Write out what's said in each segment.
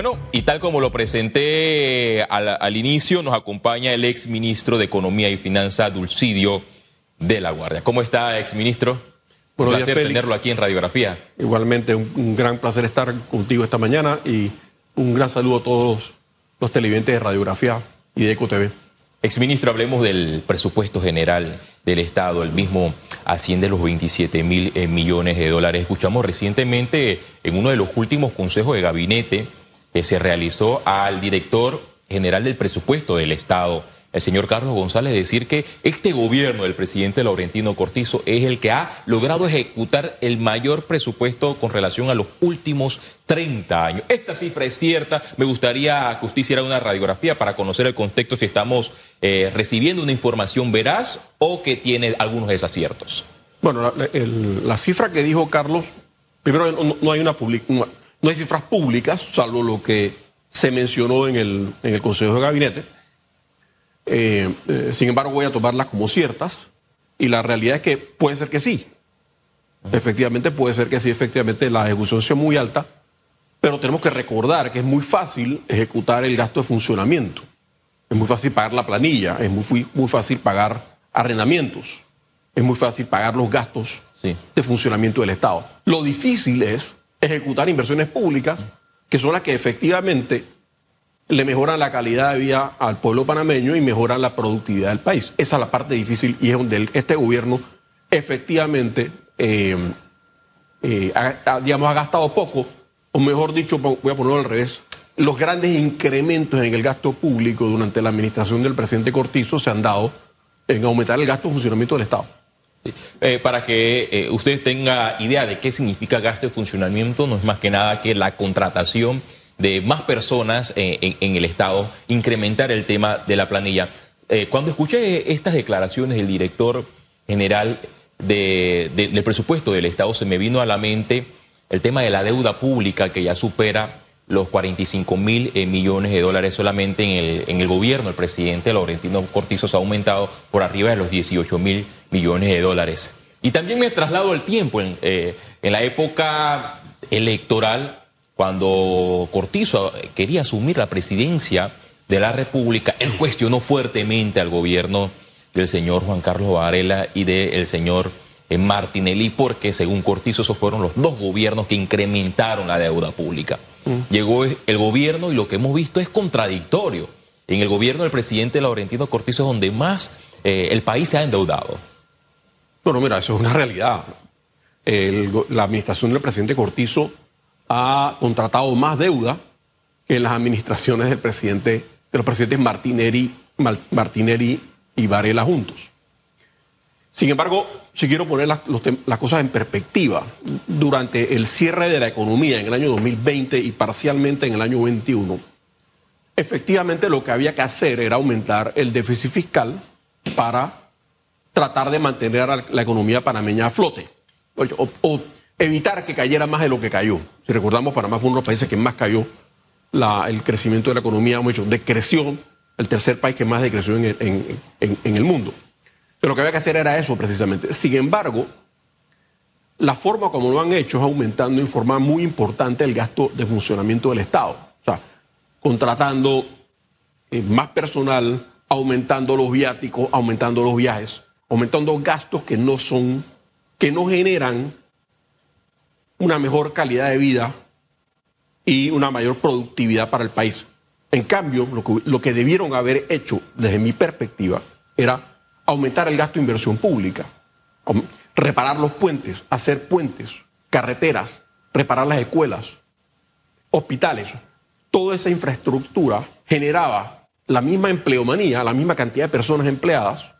Bueno, y tal como lo presenté al, inicio, nos acompaña el ex ministro de Economía y Finanzas, Dulcidio de la Guardia. ¿Cómo está, ex ministro? un placer tenerlo aquí en Radiografía. Igualmente, un, gran placer estar contigo esta mañana y un gran saludo a todos los televidentes de Radiografía y de EcoTV. Exministro, hablemos del presupuesto general del Estado. El mismo asciende los 27 mil eh, millones de dólares. Escuchamos recientemente en uno de los últimos consejos de gabinete que se realizó al director general del presupuesto del Estado, el señor Carlos González, decir que este gobierno del presidente Laurentino Cortizo es el que ha logrado ejecutar el mayor presupuesto con relación a los últimos 30 años. Esta cifra es cierta. Me gustaría que usted hiciera una radiografía para conocer el contexto si estamos eh, recibiendo una información veraz o que tiene algunos desaciertos. Bueno, la, cifra que dijo Carlos, primero no, hay una no hay cifras públicas, salvo lo que se mencionó en el, en el Consejo de Gabinete. Eh, eh, sin embargo, voy a tomarlas como ciertas y la realidad es que puede ser que sí. Efectivamente, puede ser que sí, efectivamente la ejecución sea muy alta, pero tenemos que recordar que es muy fácil ejecutar el gasto de funcionamiento. Es muy fácil pagar la planilla, es muy, muy fácil pagar arrendamientos, es muy fácil pagar los gastos de funcionamiento del Estado. Lo difícil es ejecutar inversiones públicas que son las que efectivamente le mejoran la calidad de vida al pueblo panameño y mejoran la productividad del país. Esa es la parte difícil y es donde este gobierno efectivamente eh, eh, digamos, ha gastado poco, o mejor dicho, voy a ponerlo al revés, los grandes incrementos en el gasto público durante la administración del presidente Cortizo se han dado en aumentar el gasto de funcionamiento del Estado. Eh, para que eh, usted tenga idea de qué significa gasto de funcionamiento, no es más que nada que la contratación de más personas eh, en, el Estado, incrementar el tema de la planilla. cuando escuché estas declaraciones del director general del presupuesto del Estado, se me vino a la mente el tema de la deuda pública que ya supera los 45 mil eh, millones de dólares solamente en el, en el gobierno. El presidente Laurentino Cortizo se ha aumentado por arriba de los 18 mil millones de dólares. Y también me traslado el tiempo, en, eh, en la época electoral, cuando Cortizo quería asumir la presidencia de la República, él cuestionó fuertemente al gobierno del señor Juan Carlos Varela y del señor eh, Martinelli, porque según Cortizo esos fueron los dos gobiernos que incrementaron la deuda pública. Llegó el gobierno y lo que hemos visto es contradictorio. En el gobierno del presidente Laurentino Cortizo es donde más eh, el país se ha endeudado. Bueno, mira, eso es una realidad. la administración del presidente Cortizo ha contratado más deuda que en las administraciones del presidente, de los presidentes Martinelli, Martinelli y Varela juntos. Sin embargo, si quiero poner las, cosas en perspectiva, durante el cierre de la economía en el año 2020 y parcialmente en el año 2021, efectivamente lo que había que hacer era aumentar el déficit fiscal para tratar de mantener a la economía panameña a flote o, evitar que cayera más de lo que cayó. Si recordamos, Panamá fue uno de los países que más cayó el crecimiento de la economía, hemos dicho, decreció, el tercer país que más decreció en el mundo. Pero lo que había que hacer era eso precisamente. Sin embargo, la forma como lo han hecho es aumentando en forma muy importante el gasto de funcionamiento del Estado. O sea, contratando eh, más personal, aumentando los viáticos, aumentando los viajes, aumentando gastos que no son, que no generan una mejor calidad de vida y una mayor productividad para el país. En cambio, lo que, lo que debieron haber hecho, desde mi perspectiva, era aumentar el gasto de inversión pública, reparar los puentes, hacer puentes, carreteras, reparar las escuelas, hospitales. Toda esa infraestructura generaba la misma empleomanía, la misma cantidad de personas empleadas,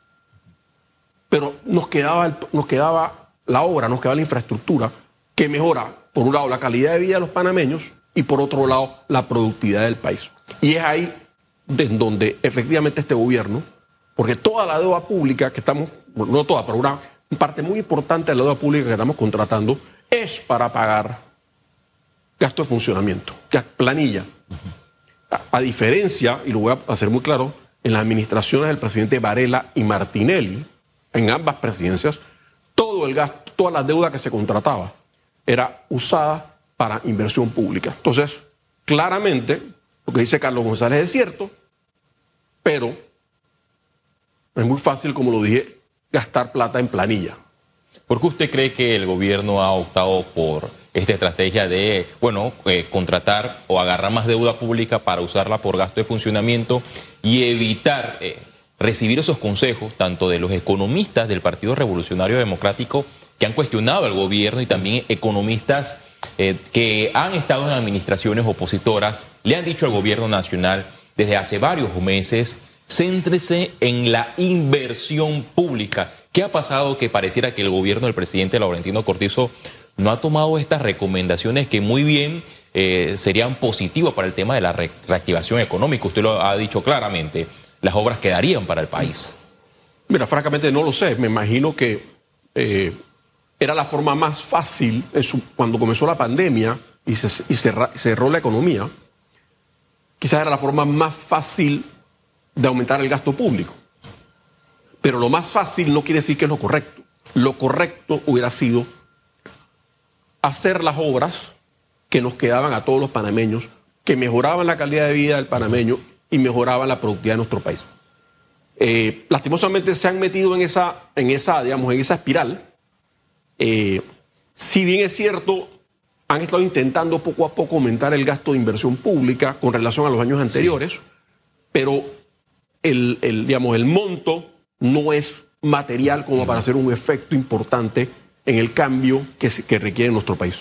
pero nos quedaba, nos quedaba la obra, nos quedaba la infraestructura que mejora, por un lado, la calidad de vida de los panameños y por otro lado, la productividad del país. Y es ahí donde efectivamente este gobierno porque toda la deuda pública que estamos, no toda, pero una parte muy importante de la deuda pública que estamos contratando es para pagar gasto de funcionamiento, planilla. A, diferencia, y lo voy a hacer muy claro, en las administraciones del presidente Varela y Martinelli, en ambas presidencias, todo el gasto, toda la deuda que se contrataba era usada para inversión pública. Entonces, claramente, lo que dice Carlos González es cierto, pero es muy fácil, como lo dije, gastar plata en planilla. ¿Por qué usted cree que el gobierno ha optado por esta estrategia de, bueno, eh, contratar o agarrar más deuda pública para usarla por gasto de funcionamiento y evitar eh, recibir esos consejos tanto de los economistas del Partido Revolucionario Democrático que han cuestionado al gobierno y también economistas eh, que han estado en administraciones opositoras, le han dicho al gobierno nacional desde hace varios meses, céntrese en la inversión pública. ¿Qué ha pasado que pareciera que el gobierno del presidente Laurentino Cortizo no ha tomado estas recomendaciones que muy bien eh, serían positivas para el tema de la reactivación económica? Usted lo ha dicho claramente, las obras quedarían para el país. Mira, francamente no lo sé. Me imagino que eh, era la forma más fácil cuando comenzó la pandemia y, cerró la economía. Quizás era la forma más fácil de aumentar el gasto público. Pero lo más fácil no quiere decir que es lo correcto. Lo correcto hubiera sido hacer las obras que nos quedaban a todos los panameños, que mejoraban la calidad de vida del panameño y mejoraban la productividad de nuestro país. Eh, lastimosamente se han metido en esa, en esa, digamos, en esa espiral. Eh, si bien es cierto, han estado intentando poco a poco aumentar el gasto de inversión pública con relación a los años anteriores, pero el, digamos, el monto no es material como para hacer un efecto importante en el cambio que, que requiere nuestro país.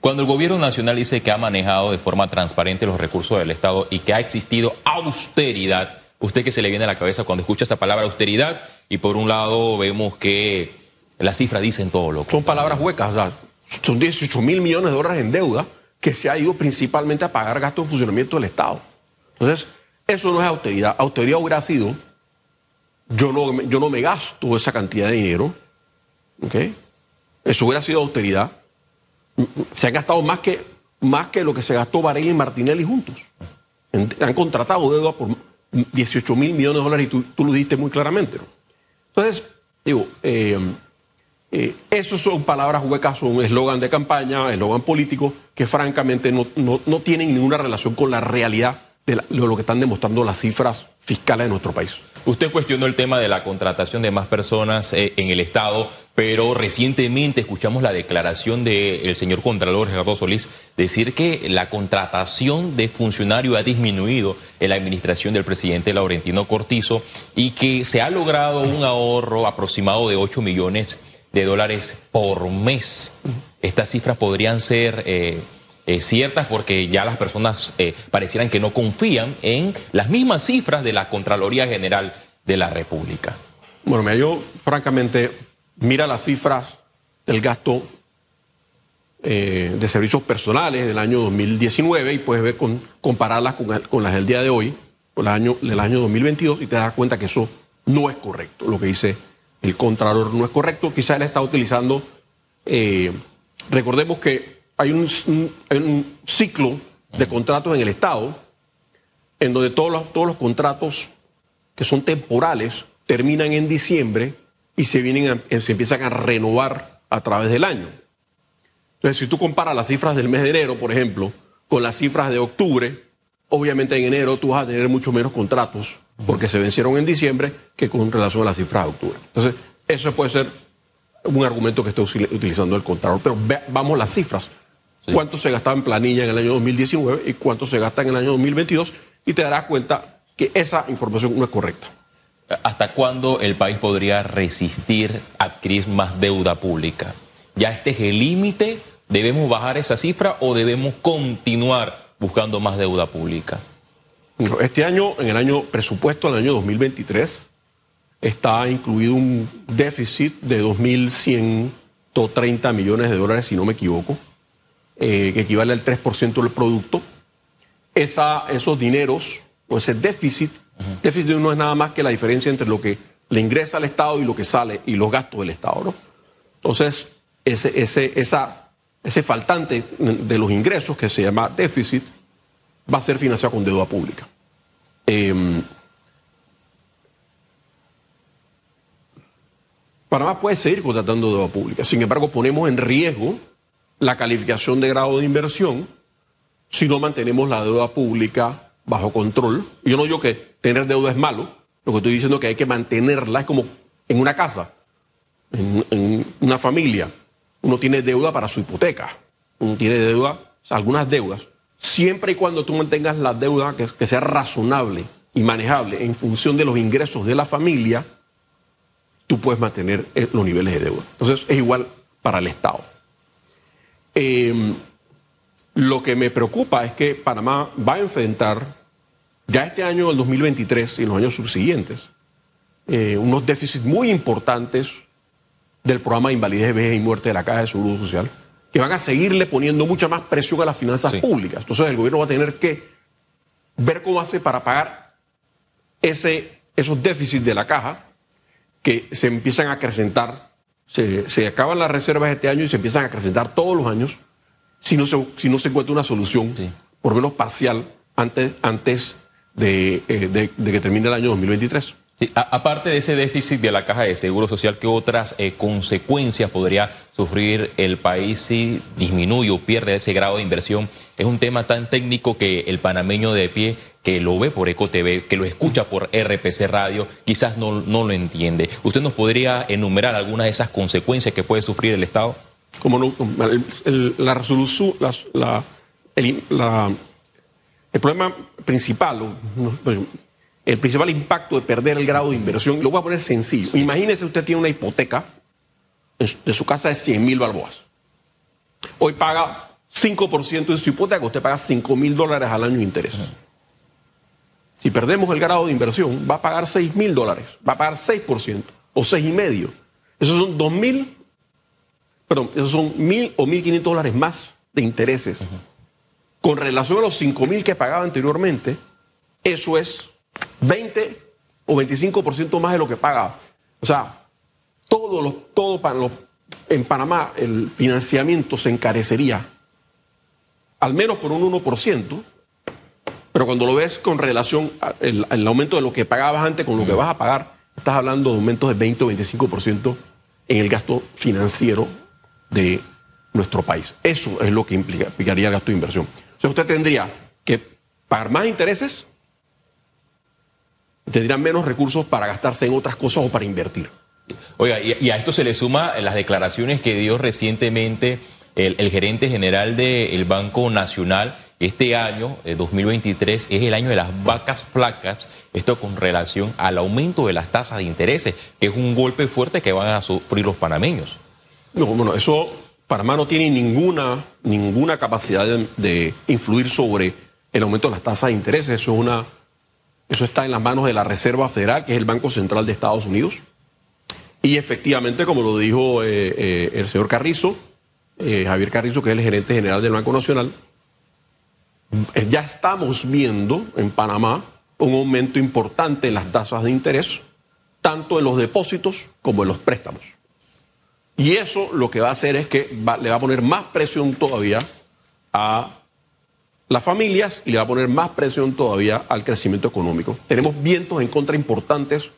Cuando el gobierno nacional dice que ha manejado de forma transparente los recursos del Estado y que ha existido austeridad, ¿usted qué se le viene a la cabeza cuando escucha esa palabra austeridad? Y por un lado vemos que las cifras dicen todo lo que... Son palabras huecas, o sea, son 18 mil millones de dólares en deuda que se ha ido principalmente a pagar gastos de funcionamiento del Estado. Entonces, eso no es austeridad. Austeridad hubiera sido, yo no, yo no me gasto esa cantidad de dinero, ¿ok? Eso hubiera sido austeridad. Se han gastado más que, más que lo que se gastó Varela y Martinelli juntos. Han contratado deuda por 18 mil millones de dólares y tú, lo dijiste muy claramente. Entonces, digo, eh, eh, eso son palabras huecas, son eslogan de campaña, eslogan político, que francamente no, no, tienen ninguna relación con la realidad de, lo que están demostrando las cifras fiscales de nuestro país. Usted cuestionó el tema de la contratación de más personas eh, en el Estado, pero recientemente escuchamos la declaración del señor Contralor Gerardo Solís decir que la contratación de funcionarios ha disminuido en la administración del presidente Laurentino Cortizo y que se ha logrado un ahorro aproximado de 8 millones de dólares por mes. Estas cifras podrían ser... Eh, eh, ciertas porque ya las personas eh, parecieran que no confían en las mismas cifras de la Contraloría General de la República. Bueno, mira, yo francamente mira las cifras del gasto eh, de servicios personales del año 2019 y puedes ver con, compararlas con, las del día de hoy, con el año, del año 2022 y te das cuenta que eso no es correcto. Lo que dice el Contralor no es correcto. Quizá él está utilizando, recordemos que hay un, ciclo de contratos en el Estado en donde todos los, todos los contratos que son temporales terminan en diciembre y se, vienen se empiezan a renovar a través del año. Entonces, si tú comparas las cifras del mes de enero, por ejemplo, con las cifras de octubre, obviamente en enero tú vas a tener mucho menos contratos porque se vencieron en diciembre que con relación a las cifras de octubre. Entonces, eso puede ser un argumento que esté utilizando el contrato. Pero vamos las cifras cuánto se gastaba en planilla en el año 2019 y cuánto se gasta en el año 2022 y te darás cuenta que esa información no es correcta. ¿Hasta cuándo el país podría resistir adquirir más deuda pública? ¿Ya este es el límite? ¿Debemos bajar esa cifra o debemos continuar buscando más deuda pública? Este año, en el año presupuesto, en el año 2023, está incluido un déficit de 2.130 millones de dólares, si no me equivoco. Eh, que equivale al 3% del producto, esa, esos dineros o ese déficit, déficit no es nada más que la diferencia entre lo que le ingresa al Estado y lo que sale y los gastos del Estado. ¿no? Entonces, ese, ese, esa, ese faltante de los ingresos que se llama déficit va a ser financiado con deuda pública. Eh, Panamá puede seguir contratando deuda pública, sin embargo ponemos en riesgo la calificación de grado de inversión si no mantenemos la deuda pública bajo control. Yo no digo que tener deuda es malo, lo que estoy diciendo es que hay que mantenerla, es como en una casa, en, una familia. Uno tiene deuda para su hipoteca, uno tiene deuda, algunas deudas. Siempre y cuando tú mantengas la deuda que, que sea razonable y manejable en función de los ingresos de la familia, tú puedes mantener eh, los niveles de deuda. Entonces es igual para el Estado. Em, lo que me preocupa es que Panamá va a enfrentar ya este año, el 2023 y en los años subsiguientes, eh, unos déficits muy importantes del programa de invalidez, vejez y muerte de la Caja de Seguro Social, que van a seguirle poniendo mucha más presión a las finanzas públicas. Entonces el gobierno va a tener que ver cómo hace para pagar ese, esos déficits de la caja que se empiezan a acrecentar. Se, acaban las reservas este año y se empiezan a acrecentar todos los años si no se, si no se encuentra una solución, por lo menos parcial, antes, antes de, eh, de que termine el año 2023 aparte de ese déficit de la caja de seguro social, ¿qué otras eh, consecuencias podría sufrir el país si disminuye o pierde ese grado de inversión? Es un tema tan técnico que el panameño de pie, que lo ve por EcoTV, que lo escucha por RPC Radio, quizás no, no lo entiende. ¿Usted nos podría enumerar algunas de esas consecuencias que puede sufrir el Estado? Como no, la resolución, la, el, el, problema principal, el principal impacto de perder el grado de inversión, lo voy a poner sencillo. Imagínese usted tiene una hipoteca de su casa de 100 mil balboas. Hoy paga 5% de su hipoteca, usted paga 5 mil dólares al año de interés. Si perdemos el grado de inversión, va a pagar 6 mil dólares, va a pagar 6% o 6,5%. Esos son 2 mil, perdón, esos son mil o 1.500 dólares más de intereses. Con relación a los 5 mil que pagaba anteriormente, eso es 20 o 25% más de lo que paga. O sea, todo, lo, todo para en Panamá el financiamiento se encarecería al menos por un 1%, pero cuando lo ves con relación al aumento de lo que pagabas antes con lo que vas a pagar, estás hablando de aumentos de 20 o 25% en el gasto financiero de nuestro país. Eso es lo que implicaría el gasto de inversión. O sea, usted tendría que pagar más intereses tendrían menos recursos para gastarse en otras cosas o para invertir. Oiga, y, a esto se le suma las declaraciones que dio recientemente el, gerente general del Banco Nacional. Este año, 2023, es el año de las vacas flacas, esto con relación al aumento de las tasas de intereses, que es un golpe fuerte que van a sufrir los panameños. No, bueno, eso Panamá no tiene ninguna, ninguna capacidad de, de influir sobre el aumento de las tasas de intereses, eso es una eso está en las manos de la Reserva Federal, que es el Banco Central de Estados Unidos. Y efectivamente, como lo dijo eh, eh, el señor Carrizo, eh, Javier Carrizo, que es el gerente general del Banco Nacional, ya estamos viendo en Panamá un aumento importante en las tasas de interés, tanto en los depósitos como en los préstamos. Y eso lo que va a hacer es que le va a poner más presión todavía a las familias y le va a poner más presión todavía al crecimiento económico. Tenemos vientos en contra importantes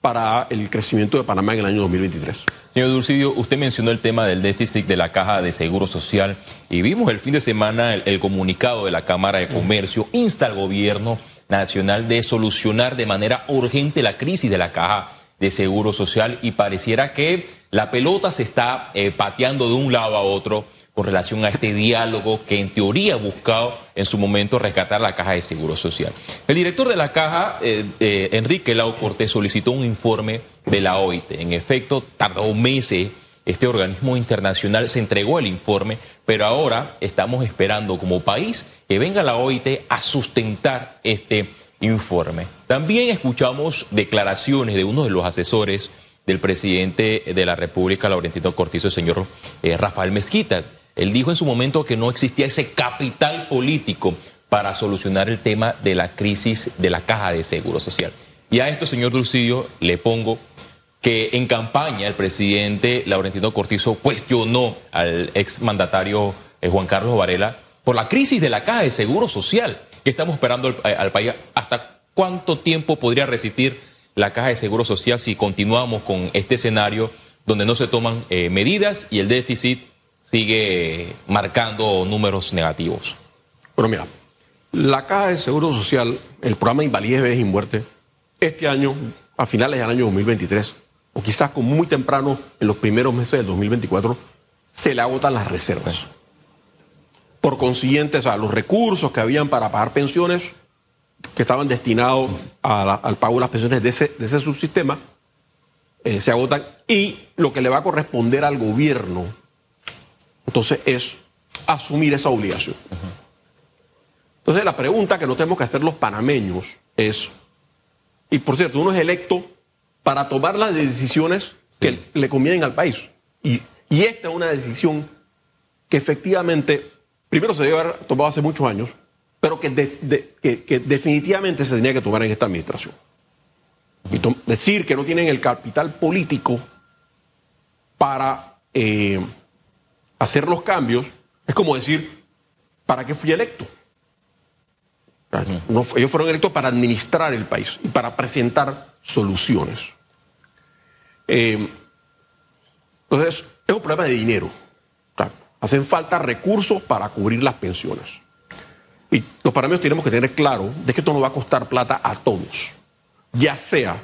para el crecimiento de Panamá en el año 2023. Señor Dulcidio, usted mencionó el tema del déficit de la Caja de Seguro Social y vimos el fin de semana el, comunicado de la Cámara de Comercio insta al gobierno nacional de solucionar de manera urgente la crisis de la Caja de Seguro Social y pareciera que la pelota se está eh, pateando de un lado a otro con relación a este diálogo que en teoría ha buscado en su momento rescatar la Caja de Seguro Social. El director de la Caja, eh, eh, Enrique Lau Cortés, solicitó un informe de la OIT. En efecto, tardó meses. Este organismo internacional se entregó el informe, pero ahora estamos esperando como país que venga la OIT a sustentar este informe. También escuchamos declaraciones de uno de los asesores del presidente de la República, Laurentino Cortizo, el señor eh, Rafael Mezquita, él dijo en su momento que no existía ese capital político para solucionar el tema de la crisis de la caja de seguro social. Y a esto, señor Dulcidio, le pongo que en campaña el presidente Laurentino Cortizo cuestionó al exmandatario eh, Juan Carlos Varela por la crisis de la caja de seguro social que estamos esperando al, país. ¿Hasta cuánto tiempo podría resistir la caja de seguro social si continuamos con este escenario donde no se toman eh, medidas y el déficit sigue marcando números negativos. Bueno, mira, la Caja de Seguro Social, el programa de invalidez, vejez y muerte, este año, a finales del año 2023, o quizás como muy temprano, en los primeros meses del 2024, se le agotan las reservas. Por consiguiente, o sea, los recursos que habían para pagar pensiones, que estaban destinados al pago de las pensiones de ese, de ese subsistema, eh, se agotan. Y lo que le va a corresponder al gobierno, entonces, es asumir esa obligación. Entonces, la pregunta que no tenemos que hacer los panameños es, y por cierto, uno es electo para tomar las decisiones que le convienen al país. Y, esta es una decisión que efectivamente, primero se debe haber tomado hace muchos años, pero que, que, definitivamente se tenía que tomar en esta administración. Y decir que no tienen el capital político para eh, hacer los cambios es como decir, ¿para qué fui electo? ellos fueron electos para administrar el país y para presentar soluciones. Eh, entonces, es un problema de dinero. hacen falta recursos para cubrir las pensiones. Y los panameños tenemos que tener claro de que esto no va a costar plata a todos. Ya sea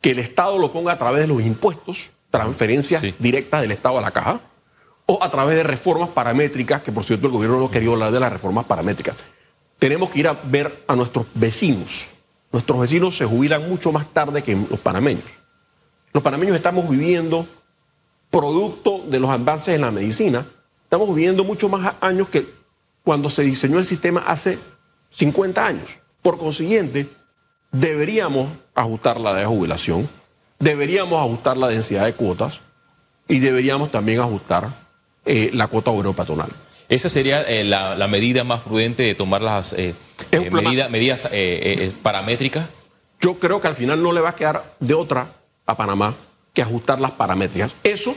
que el Estado lo ponga a través de los impuestos, transferencias directas del Estado a la caja, a través de reformas paramétricas, que por cierto el gobierno no quería hablar de las reformas paramétricas. Tenemos que ir a ver a nuestros vecinos. Nuestros vecinos se jubilan mucho más tarde que los panameños. Los panameños estamos viviendo producto de los avances en la medicina, estamos viviendo mucho más años que cuando se diseñó el sistema hace 50 años. Por consiguiente, deberíamos ajustar la de jubilación, deberíamos ajustar la densidad de cuotas y deberíamos también ajustar eh, la cuota obrero patronal. ¿Esa sería eh, la, medida más prudente de tomar las eh, medidas paramétricas? Yo creo que al final no le va a quedar de otra a Panamá que ajustar las paramétricas. Eso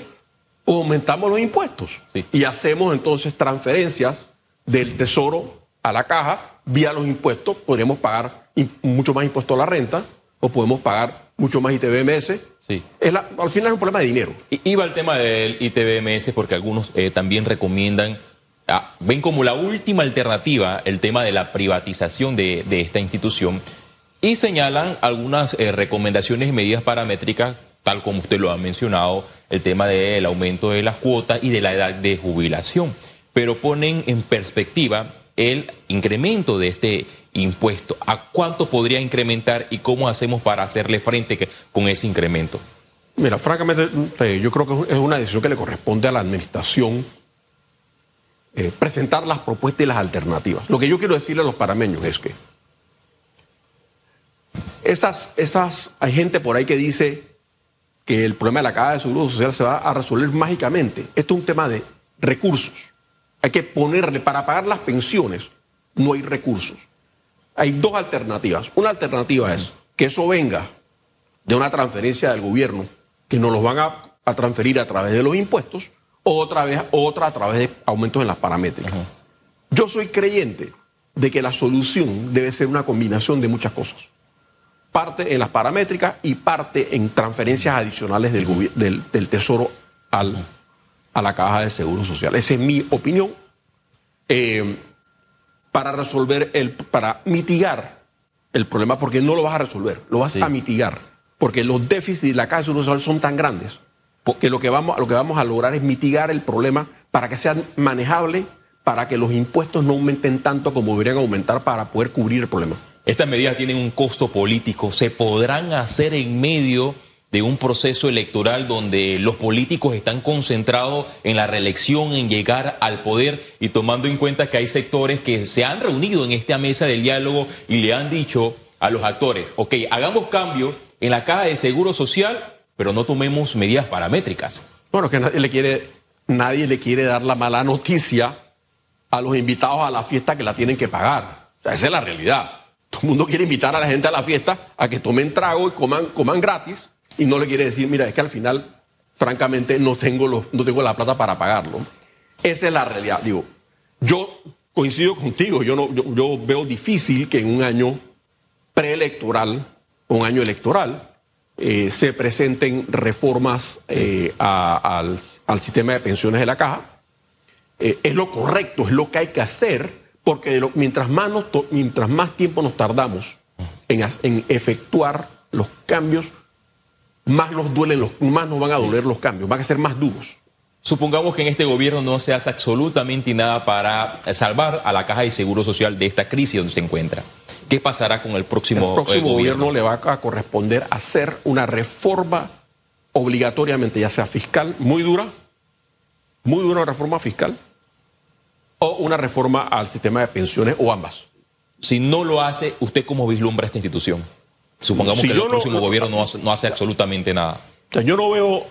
aumentamos los impuestos y hacemos entonces transferencias del tesoro a la caja vía los impuestos. Podríamos pagar mucho más impuesto a la renta o podemos pagar mucho más ITBMS Sí. al final es un problema de dinero. Iba al tema del ITBMS porque algunos eh, también recomiendan, ah, ven como la última alternativa el tema de la privatización de, esta institución y señalan algunas eh, recomendaciones y medidas paramétricas, tal como usted lo ha mencionado, el tema del aumento de las cuotas y de la edad de jubilación, pero ponen en perspectiva el incremento de este impuesto. ¿A cuánto podría incrementar y cómo hacemos para hacerle frente con ese incremento? Mira, francamente, eh, yo creo que es una decisión que le corresponde a la administración eh, presentar las propuestas y las alternativas. Lo que yo quiero decirle a los parameños es que esas, esas, hay gente por ahí que dice que el problema de la caja de seguro social se va a resolver mágicamente. Esto es un tema de recursos. Hay que ponerle, para pagar las pensiones, no hay recursos. Hay dos alternativas. Una alternativa es que eso venga de una transferencia del gobierno, que nos los van a, transferir a través de los impuestos, o otra, vez, otra a través de aumentos en las paramétricas. Yo soy creyente de que la solución debe ser una combinación de muchas cosas. Parte en las paramétricas y parte en transferencias adicionales del, del, Tesoro al, a la caja de seguro social. Esa es mi opinión. Eh, para resolver el, para mitigar el problema, porque no lo vas a resolver, lo vas a mitigar, porque los déficits de la Caja de son tan grandes que lo que, vamos, lo que vamos a lograr es mitigar el problema para que sea manejable, para que los impuestos no aumenten tanto como deberían aumentar para poder cubrir el problema. Estas medidas tienen un costo político, se podrán hacer en medio de un proceso electoral donde los políticos están concentrados en la reelección, en llegar al poder y tomando en cuenta que hay sectores que se han reunido en esta mesa del diálogo y le han dicho a los actores, ok, hagamos cambio en la caja de seguro social, pero no tomemos medidas paramétricas. Bueno, que nadie le quiere, nadie le quiere dar la mala noticia a los invitados a la fiesta que la tienen que pagar. Esa es la realidad. Todo el mundo quiere invitar a la gente a la fiesta a que tomen trago y coman, coman gratis y no le quiere decir, mira, es que al final, francamente, no tengo, los, no tengo la plata para pagarlo. Esa es la realidad. Digo, yo coincido contigo, yo, no, yo, veo difícil que en un año preelectoral, un año electoral, eh, se presenten reformas eh, al, sistema de pensiones de la caja. Eh, es lo correcto, es lo que hay que hacer Porque mientras, más mientras más tiempo nos tardamos en, en efectuar los cambios, más nos duelen los, más nos van a doler los cambios, van a ser más duros. Supongamos que en este gobierno no se hace absolutamente nada para salvar a la Caja de Seguro Social de esta crisis donde se encuentra. ¿Qué pasará con el próximo, el próximo gobierno? le va a corresponder hacer una reforma obligatoriamente, ya sea fiscal, muy dura, muy dura reforma fiscal, o una reforma al sistema de pensiones, o ambas. Si no lo hace, ¿usted cómo vislumbra esta institución? Supongamos que el próximo gobierno no hace, absolutamente nada. yo no veo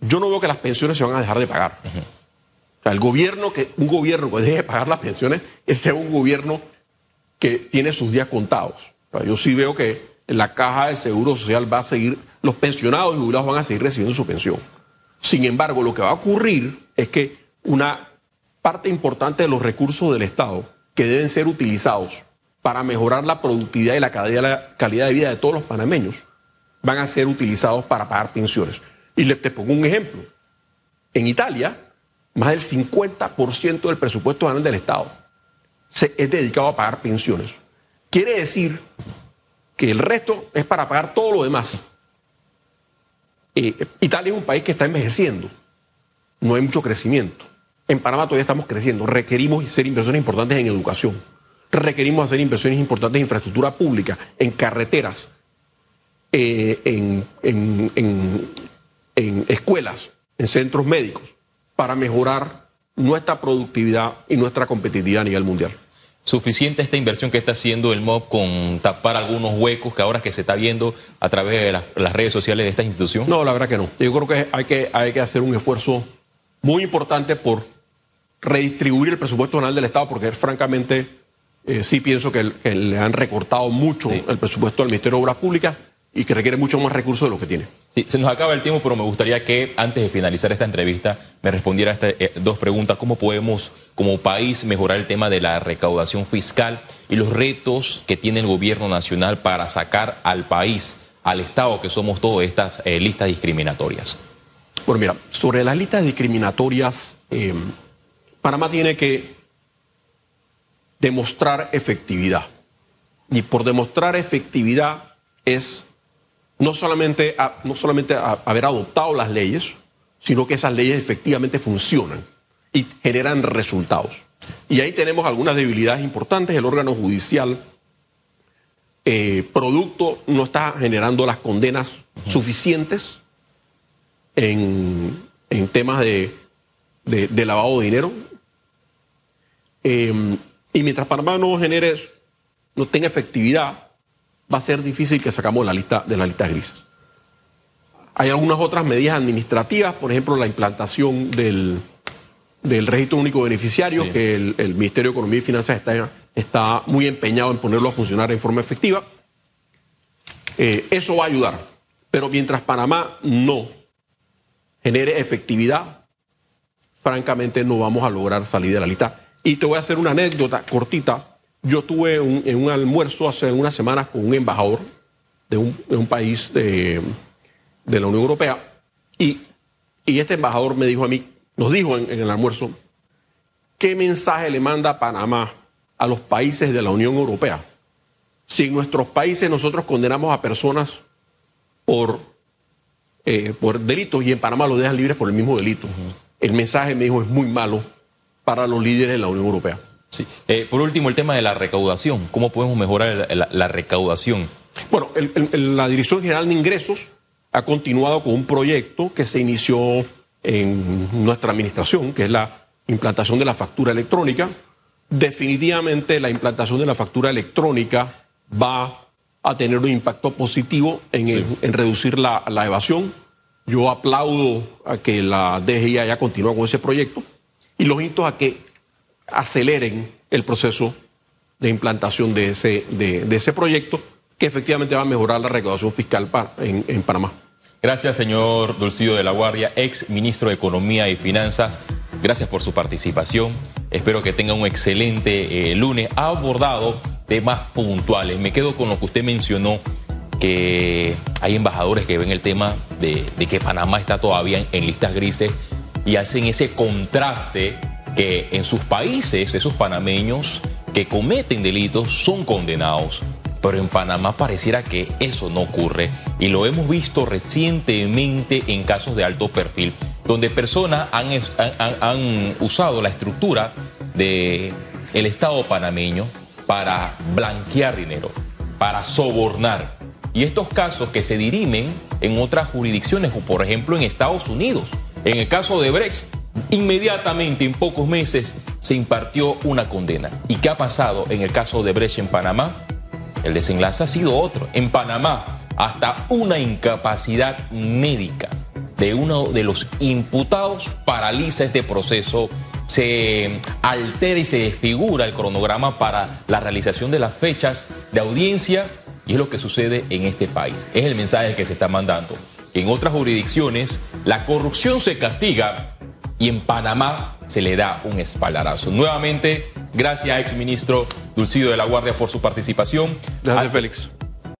yo no veo que las pensiones se van a dejar de pagar. O sea, el gobierno que, un gobierno que deje de pagar las pensiones, ese es un gobierno que tiene sus días contados. yo sí veo que la caja de seguro social va a seguir, los pensionados y jubilados van a seguir recibiendo su pensión. Sin embargo, lo que va a ocurrir es que una parte importante de los recursos del Estado que deben ser utilizados para mejorar la productividad y la calidad de vida de todos los panameños van a ser utilizados para pagar pensiones. Y le, te pongo un ejemplo. En Italia, más del 50% del presupuesto anual del Estado se, es dedicado a pagar pensiones. Quiere decir que el resto es para pagar todo lo demás. Eh, Italia es un país que está envejeciendo. No hay mucho crecimiento. En Panamá todavía estamos creciendo. Requerimos hacer inversiones importantes en educación. Requerimos hacer inversiones importantes en infraestructura pública, en carreteras, eh, en, en escuelas, en centros médicos, para mejorar nuestra productividad y nuestra competitividad a nivel mundial. ¿Suficiente esta inversión que está haciendo el MOB con tapar algunos huecos que ahora que se está viendo a través de las, redes sociales de esta institución? No, la verdad que no. Yo creo que hay que, hay que hacer un esfuerzo muy importante por redistribuir el presupuesto general del Estado, porque francamente eh, sí pienso que, le han recortado mucho el presupuesto al Ministerio de Obras Públicas y que requiere mucho más recursos de los que tiene. Sí, se nos acaba el tiempo, pero me gustaría que antes de finalizar esta entrevista me respondiera a estas eh, dos preguntas. ¿Cómo podemos como país mejorar el tema de la recaudación fiscal y los retos que tiene el gobierno nacional para sacar al país, al Estado, que somos todos, estas eh, listas discriminatorias? Bueno, mira, sobre las listas discriminatorias, Panamá tiene que demostrar efectividad. Y por demostrar efectividad es no solamente, no solamente haber adoptado las leyes, sino que esas leyes efectivamente funcionan y generan resultados. Y ahí tenemos algunas debilidades importantes. El órgano judicial, eh, producto, no está generando las condenas suficientes en, temas de, lavado de dinero. Eh, y mientras Panamá no genere, no tenga efectividad, va a ser difícil que sacamos la lista de las listas grises. Hay algunas otras medidas administrativas, por ejemplo, la implantación del, registro único beneficiario, que el, Ministerio de Economía y Finanzas está, está muy empeñado en ponerlo a funcionar en forma efectiva. Eh, eso va a ayudar. Pero mientras Panamá no genere efectividad, francamente no vamos a lograr salir de la lista. Y te voy a hacer una anécdota cortita yo tuve en un almuerzo hace unas semanas con un embajador de un, país de, la Unión Europea y, este embajador me dijo a mí, nos dijo en, el almuerzo, ¿qué mensaje le manda Panamá a los países de la Unión Europea? Si en nuestros países nosotros condenamos a personas por, eh, por delitos y en Panamá los dejan libres por el mismo delito. El mensaje, me dijo, es muy malo para los líderes de la Unión Europea. Eh, por último, el tema de la recaudación. ¿Cómo podemos mejorar la, recaudación? Bueno, la Dirección General de Ingresos ha continuado con un proyecto que se inició en nuestra administración, que es la implantación de la factura electrónica. Definitivamente la implantación de la factura electrónica va a tener un impacto positivo en, reducir la, la, evasión. Yo aplaudo a que la DGI haya continuado con ese proyecto y los invito a que aceleren el proceso de implantación de ese, de, ese proyecto que efectivamente va a mejorar la recaudación fiscal en, en Panamá. Gracias, señor Dulcido de la Guardia, ex ministro de Economía y Finanzas. Gracias por su participación. Espero que tenga un excelente eh, lunes. Ha abordado temas puntuales. Me quedo con lo que usted mencionó, que hay embajadores que ven el tema de, que Panamá está todavía en listas grises y hacen ese contraste que en sus países esos panameños que cometen delitos son condenados. Pero en Panamá pareciera que eso no ocurre y lo hemos visto recientemente en casos de alto perfil, donde personas han, han, usado la estructura del el Estado panameño para blanquear dinero, para sobornar. Y estos casos que se dirimen en otras jurisdicciones, o por ejemplo en Estados Unidos. En el caso de Brexit, inmediatamente, en pocos meses, se impartió una condena. ¿Y qué ha pasado en el caso de Brecht en Panamá? El desenlace ha sido otro. En Panamá, hasta una incapacidad médica de uno de los imputados paraliza este proceso, se altera y se desfigura el cronograma para la realización de las fechas de audiencia y es lo que sucede en este país. Es el mensaje que se está mandando. En otras jurisdicciones la corrupción se castiga y en Panamá se le da un espaldarazo. Nuevamente, gracias, exministro Dulcido de la Guardia, por su participación. Gracias, Félix.